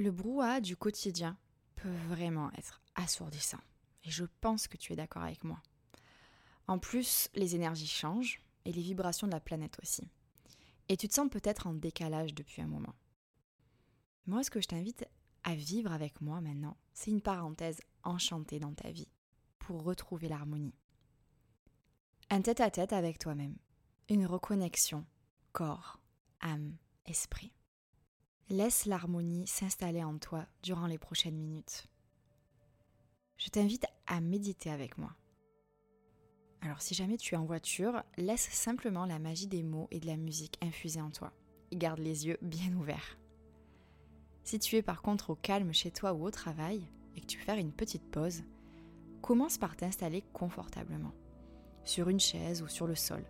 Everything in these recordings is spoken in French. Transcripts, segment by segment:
Le brouhaha du quotidien peut vraiment être assourdissant. Et je pense que tu es d'accord avec moi. En plus, les énergies changent et les vibrations de la planète aussi. Et tu te sens peut-être en décalage depuis un moment. Moi, ce que je t'invite à vivre avec moi maintenant, c'est une parenthèse enchantée dans ta vie pour retrouver l'harmonie. Un tête-à-tête avec toi-même, une reconnexion, corps, âme, esprit. Laisse l'harmonie s'installer en toi durant les prochaines minutes. Je t'invite à méditer avec moi. Alors si jamais tu es en voiture, laisse simplement la magie des mots et de la musique infuser en toi. Et garde les yeux bien ouverts. Si tu es par contre au calme chez toi ou au travail et que tu veux faire une petite pause, commence par t'installer confortablement, sur une chaise ou sur le sol.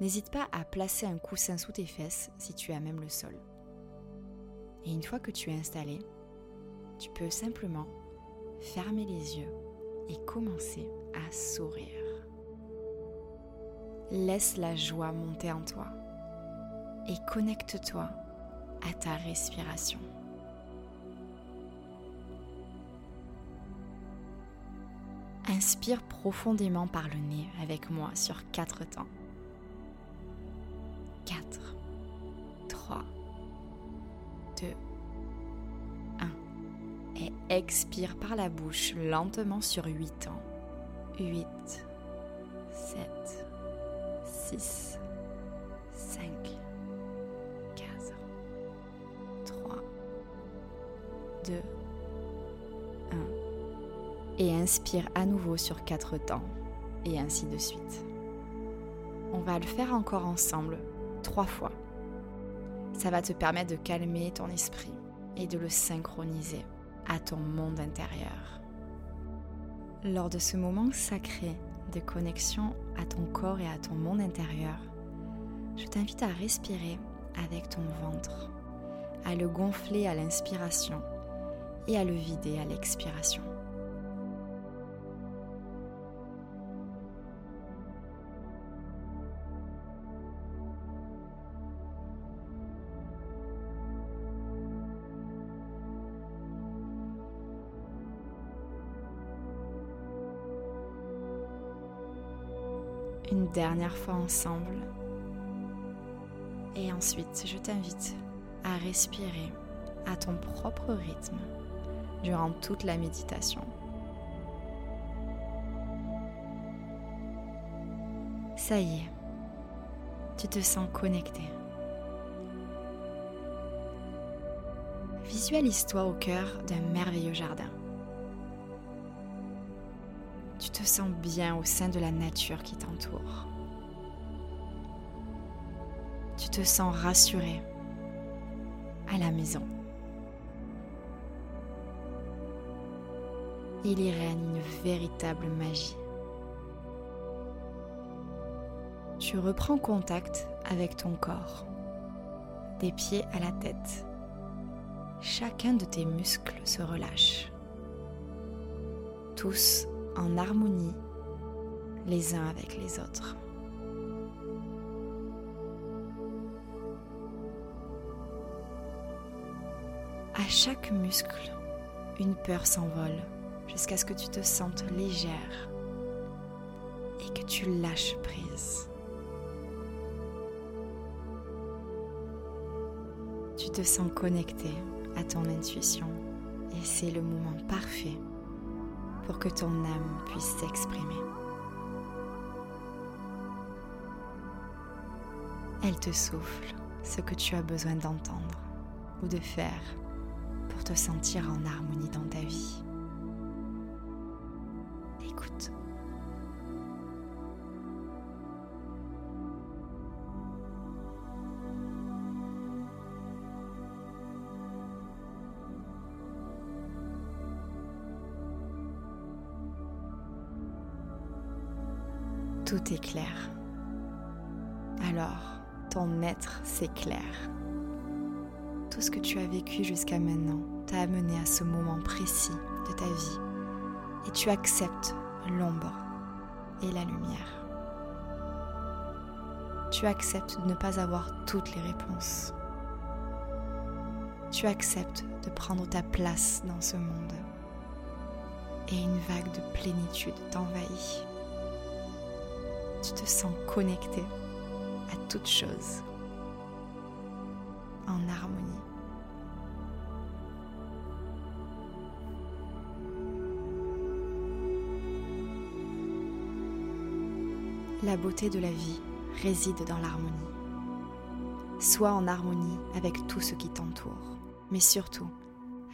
N'hésite pas à placer un coussin sous tes fesses si tu as même le sol. Et une fois que tu es installé, tu peux simplement fermer les yeux et commencer à sourire. Laisse la joie monter en toi et connecte-toi à ta respiration. Inspire profondément par le nez avec moi sur 4 temps. 4, 3, 2, 1. Et expire par la bouche lentement sur 8 ans. 8, 7, 6, 5, 4, 3, 2, 1. Et inspire à nouveau sur 4 temps. Et ainsi de suite. On va le faire encore ensemble, trois fois. Ça va te permettre de calmer ton esprit et de le synchroniser à ton monde intérieur. Lors de ce moment sacré de connexion à ton corps et à ton monde intérieur, je t'invite à respirer avec ton ventre, à le gonfler à l'inspiration et à le vider à l'expiration. Une dernière fois ensemble. Et ensuite, je t'invite à respirer à ton propre rythme durant toute la méditation. Ça y est, tu te sens connecté. Visualise-toi au cœur d'un merveilleux jardin tu te sens bien au sein de la nature qui t'entoure. Tu te sens rassuré à la maison. Il y règne une véritable magie. Tu reprends contact avec ton corps, des pieds à la tête. Chacun de tes muscles se relâche. Tous en harmonie les uns avec les autres. À chaque muscle, une peur s'envole jusqu'à ce que tu te sentes légère et que tu lâches prise. Tu te sens connecté à ton intuition et c'est le moment parfait pour que ton âme puisse s'exprimer. Elle te souffle ce que tu as besoin d'entendre ou de faire pour te sentir en harmonie dans ta vie. Tout est clair. Alors, ton être s'éclaire. Tout ce que tu as vécu jusqu'à maintenant t'a amené à ce moment précis de ta vie et tu acceptes l'ombre et la lumière. Tu acceptes de ne pas avoir toutes les réponses. tu acceptes de prendre ta place dans ce monde et une vague de plénitude t'envahit. Tu te sens connecté à toute chose en harmonie. La beauté de la vie réside dans l'harmonie. Sois en harmonie avec tout ce qui t'entoure, mais surtout,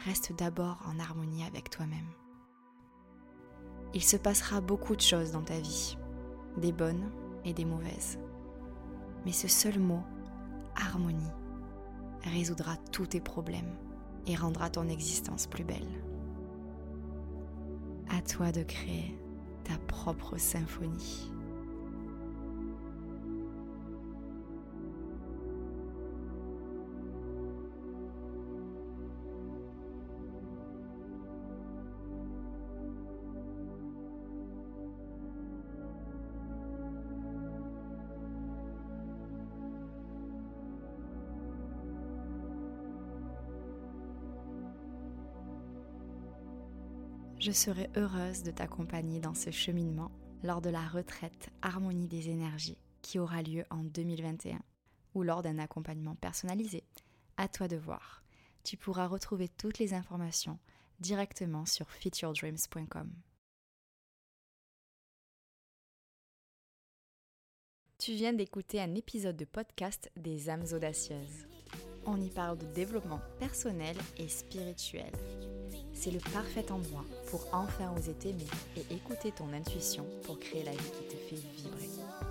reste d'abord en harmonie avec toi-même. Il se passera beaucoup de choses dans ta vie, des bonnes et des mauvaises. Mais ce seul mot, harmonie, résoudra tous tes problèmes et rendra ton existence plus belle. À toi de créer ta propre symphonie. Je serai heureuse de t'accompagner dans ce cheminement lors de la retraite Harmonie des énergies qui aura lieu en 2021 ou lors d'un accompagnement personnalisé. À toi de voir. Tu pourras retrouver toutes les informations directement sur fityourdreams.com. Tu viens d'écouter un épisode de podcast des âmes audacieuses. On y parle de développement personnel et spirituel c'est le parfait endroit pour enfin oser t'aimer et écouter ton intuition pour créer la vie qui te fait vibrer.